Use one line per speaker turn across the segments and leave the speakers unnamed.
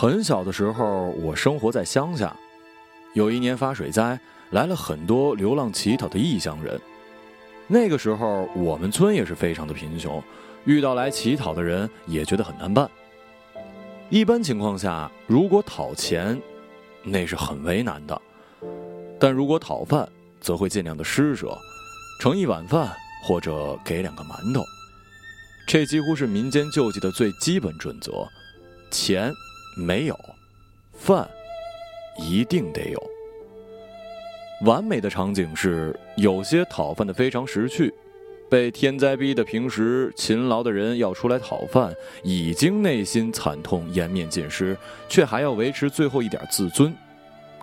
很小的时候，我生活在乡下。有一年发水灾，来了很多流浪乞讨的异乡人。那个时候，我们村也是非常的贫穷，遇到来乞讨的人也觉得很难办。一般情况下，如果讨钱，那是很为难的；但如果讨饭，则会尽量的施舍，盛一碗饭或者给两个馒头。这几乎是民间救济的最基本准则：钱没有，饭一定得有。完美的场景是，有些讨饭的非常识趣，被天灾逼得平时勤劳的人要出来讨饭，已经内心惨痛，颜面尽失，却还要维持最后一点自尊，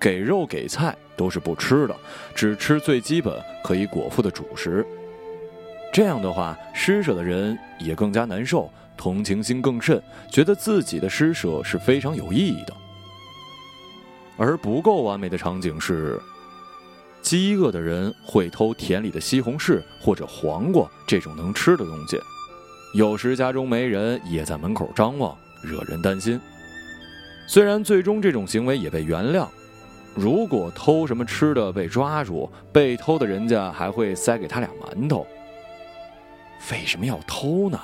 给肉给菜都是不吃的，只吃最基本可以果腹的主食。这样的话，施舍的人也更加难受，同情心更甚，觉得自己的施舍是非常有意义的。而不够完美的场景是，饥饿的人会偷田里的西红柿或者黄瓜这种能吃的东西，有时家中没人，也在门口张望，惹人担心。虽然最终这种行为也被原谅，如果偷什么吃的被抓住，被偷的人家还会塞给他俩馒头。为什么要偷呢？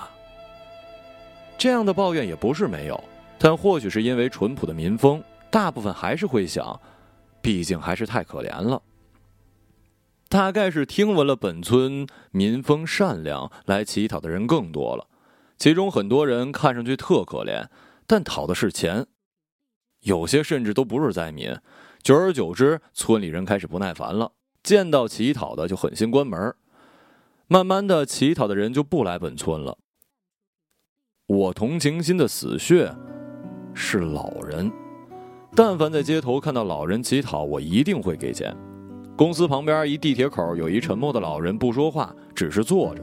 这样的抱怨也不是没有，但或许是因为淳朴的民风，大部分还是会想，毕竟还是太可怜了。大概是听闻了本村民风善良，来乞讨的人更多了，其中很多人看上去特可怜，但讨的是钱，有些甚至都不是灾民。久而久之，村里人开始不耐烦了，见到乞讨的就狠心关门。慢慢的，乞讨的人就不来本村了。我同情心的死穴是老人，但凡在街头看到老人乞讨，我一定会给钱。公司旁边一地铁口有一沉默的老人，不说话，只是坐着，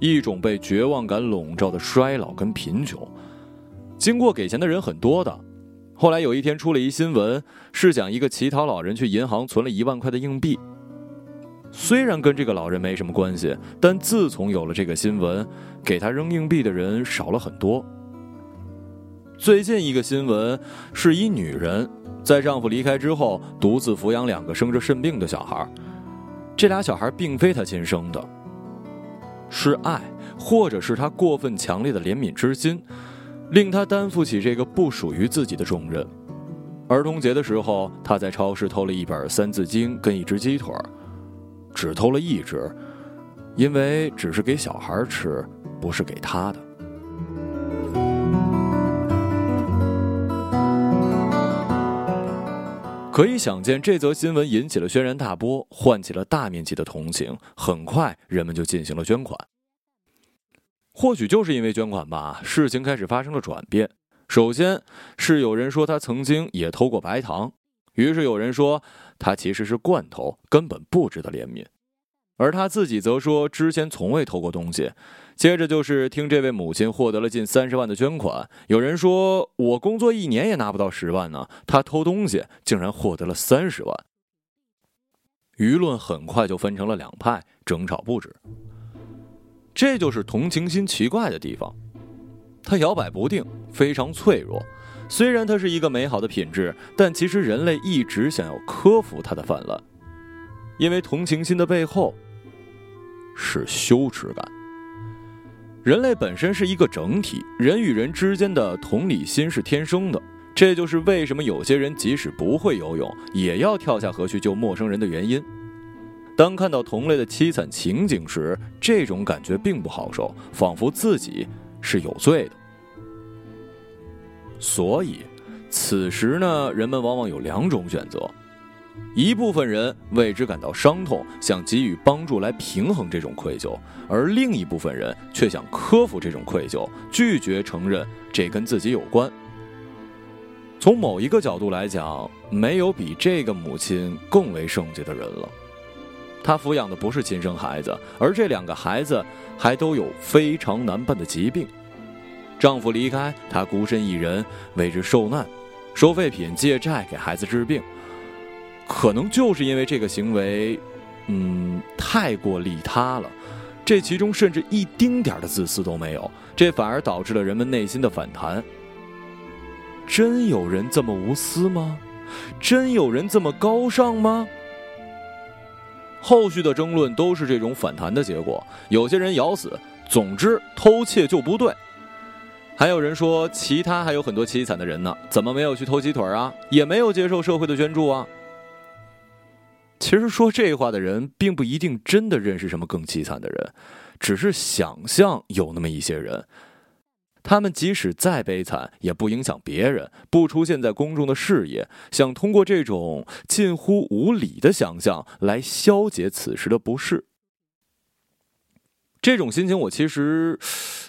一种被绝望感笼罩的衰老跟贫穷。经过给钱的人很多的，后来有一天出了一新闻，是讲一个乞讨老人去银行存了一万块的硬币。虽然跟这个老人没什么关系，但自从有了这个新闻，给他扔硬币的人少了很多。最近一个新闻是一女人在丈夫离开之后，独自抚养两个生着肾病的小孩，这俩小孩并非她亲生的，是爱，或者是她过分强烈的怜悯之心，令她担负起这个不属于自己的重任。儿童节的时候，她在超市偷了一本《三字经》跟一只鸡腿。只偷了一只，因为只是给小孩吃，不是给他的。可以想见，这则新闻引起了轩然大波，唤起了大面积的同情。很快，人们就进行了捐款。或许就是因为捐款吧，事情开始发生了转变。首先是有人说他曾经也偷过白糖，于是有人说。他其实是罐头，根本不值得怜悯，而他自己则说之前从未偷过东西。接着就是听这位母亲获得了近三十万的捐款，有人说我工作一年也拿不到十万呢，他偷东西竟然获得了三十万。舆论很快就分成了两派，争吵不止。这就是同情心奇怪的地方，它摇摆不定，非常脆弱。虽然它是一个美好的品质，但其实人类一直想要克服它的泛滥，因为同情心的背后是羞耻感。人类本身是一个整体，人与人之间的同理心是天生的，这就是为什么有些人即使不会游泳，也要跳下河去救陌生人的原因。当看到同类的凄惨情景时，这种感觉并不好受，仿佛自己是有罪的。所以，此时呢，人们往往有两种选择：一部分人为之感到伤痛，想给予帮助来平衡这种愧疚；而另一部分人却想克服这种愧疚，拒绝承认这跟自己有关。从某一个角度来讲，没有比这个母亲更为圣洁的人了。她抚养的不是亲生孩子，而这两个孩子还都有非常难办的疾病。丈夫离开，她孤身一人为之受难，收废品、借债给孩子治病。可能就是因为这个行为，嗯，太过利他了，这其中甚至一丁点的自私都没有，这反而导致了人们内心的反弹。真有人这么无私吗？真有人这么高尚吗？后续的争论都是这种反弹的结果。有些人咬死，总之偷窃就不对。还有人说，其他还有很多凄惨的人呢，怎么没有去偷鸡腿啊？也没有接受社会的捐助啊？其实说这话的人，并不一定真的认识什么更凄惨的人，只是想象有那么一些人。他们即使再悲惨，也不影响别人，不出现在公众的视野，想通过这种近乎无理的想象来消解此时的不适。这种心情我其实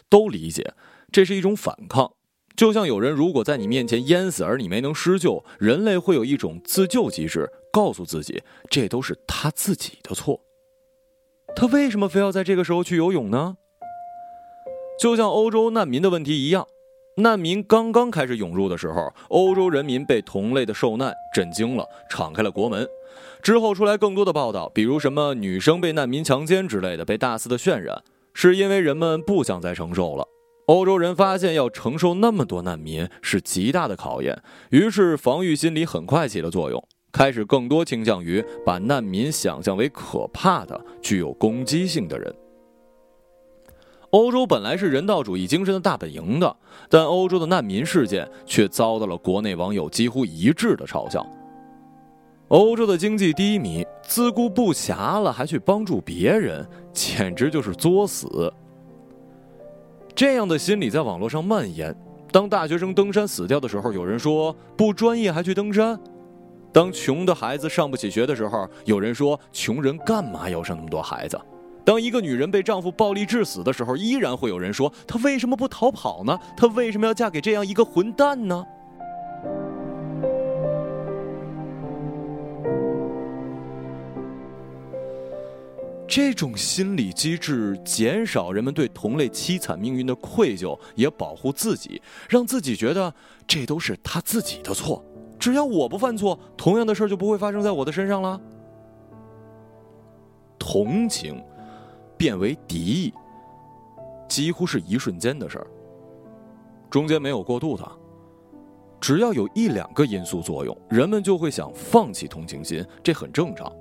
都理解，这是一种反抗。就像有人如果在你面前淹死，而你没能施救，人类会有一种自救机制，告诉自己这都是他自己的错。他为什么非要在这个时候去游泳呢？就像欧洲难民的问题一样，难民刚刚开始涌入的时候，欧洲人民被同类的受难震惊了，敞开了国门。之后出来更多的报道，比如什么女生被难民强奸之类的，被大肆的渲染，是因为人们不想再承受了。欧洲人发现要承受那么多难民是极大的考验，于是防御心理很快起了作用，开始更多倾向于把难民想象为可怕的、具有攻击性的人。欧洲本来是人道主义精神的大本营的，但欧洲的难民事件却遭到了国内网友几乎一致的嘲笑。欧洲的经济低迷，自顾不暇了，还去帮助别人，简直就是作死。这样的心理在网络上蔓延。当大学生登山死掉的时候，有人说不专业还去登山；当穷的孩子上不起学的时候，有人说穷人干嘛要生那么多孩子。当一个女人被丈夫暴力致死的时候，依然会有人说：“她为什么不逃跑呢？她为什么要嫁给这样一个混蛋呢？”这种心理机制减少人们对同类凄惨命运的愧疚，也保护自己，让自己觉得这都是他自己的错。只要我不犯错，同样的事就不会发生在我的身上了。同情。变为敌意，几乎是一瞬间的事儿，中间没有过渡的。只要有一两个因素作用，人们就会想放弃同情心，这很正常。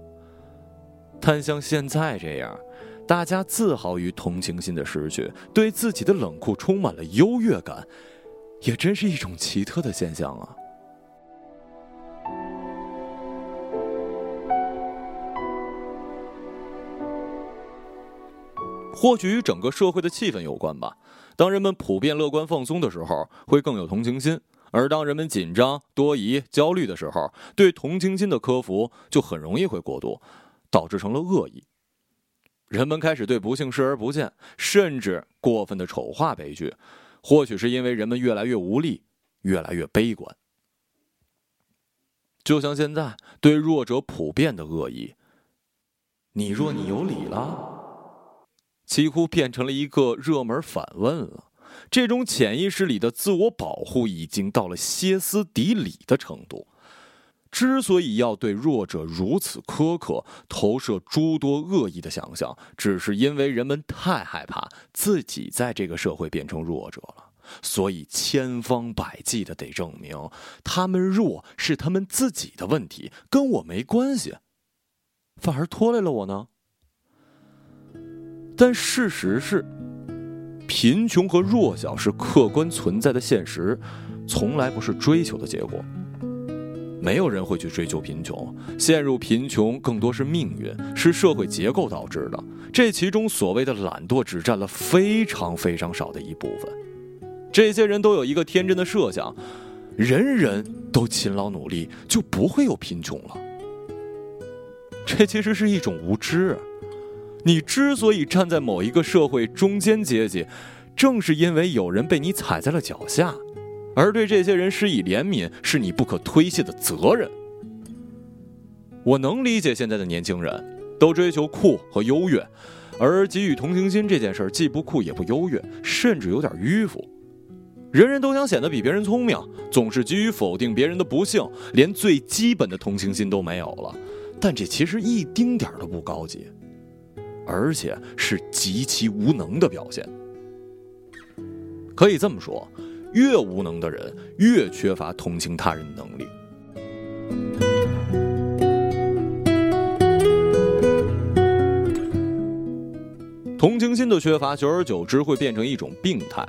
但像现在这样，大家自豪于同情心的失去，对自己的冷酷充满了优越感，也真是一种奇特的现象啊。或许与整个社会的气氛有关吧。当人们普遍乐观放松的时候，会更有同情心；而当人们紧张、多疑、焦虑的时候，对同情心的克服就很容易会过度，导致成了恶意。人们开始对不幸视而不见，甚至过分的丑化悲剧。或许是因为人们越来越无力，越来越悲观。就像现在对弱者普遍的恶意，你弱你有理了。几乎变成了一个热门反问了。这种潜意识里的自我保护已经到了歇斯底里的程度。之所以要对弱者如此苛刻，投射诸多恶意的想象，只是因为人们太害怕自己在这个社会变成弱者了，所以千方百计的得证明他们弱是他们自己的问题，跟我没关系，反而拖累了我呢。但事实是，贫穷和弱小是客观存在的现实，从来不是追求的结果。没有人会去追求贫穷，陷入贫穷更多是命运，是社会结构导致的。这其中所谓的懒惰，只占了非常非常少的一部分。这些人都有一个天真的设想：人人都勤劳努力，就不会有贫穷了。这其实是一种无知。你之所以站在某一个社会中间阶级，正是因为有人被你踩在了脚下，而对这些人施以怜悯是你不可推卸的责任。我能理解现在的年轻人都追求酷和优越，而给予同情心这件事儿既不酷也不优越，甚至有点迂腐。人人都想显得比别人聪明，总是急于否定别人的不幸，连最基本的同情心都没有了。但这其实一丁点儿都不高级。而且是极其无能的表现。可以这么说，越无能的人越缺乏同情他人的能力。同情心的缺乏，久而久之会变成一种病态，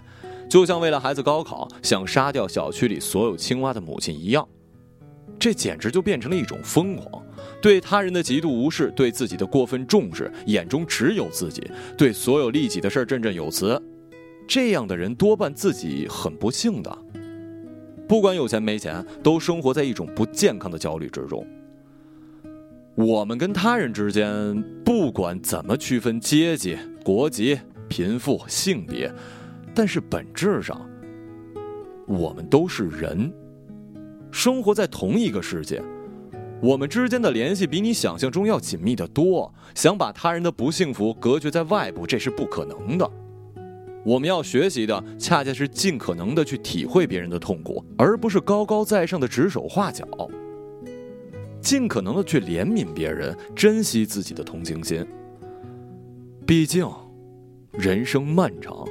就像为了孩子高考想杀掉小区里所有青蛙的母亲一样，这简直就变成了一种疯狂。对他人的极度无视，对自己的过分重视，眼中只有自己，对所有利己的事振振有词，这样的人多半自己很不幸的。不管有钱没钱，都生活在一种不健康的焦虑之中。我们跟他人之间，不管怎么区分阶级、国籍、贫富、性别，但是本质上，我们都是人，生活在同一个世界。我们之间的联系比你想象中要紧密的多。想把他人的不幸福隔绝在外部，这是不可能的。我们要学习的，恰恰是尽可能的去体会别人的痛苦，而不是高高在上的指手画脚。尽可能的去怜悯别人，珍惜自己的同情心。毕竟，人生漫长，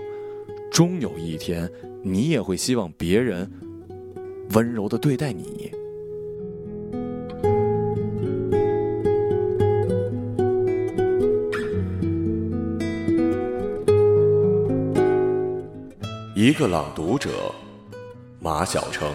终有一天，你也会希望别人温柔的对待你。一个朗读者，马晓成。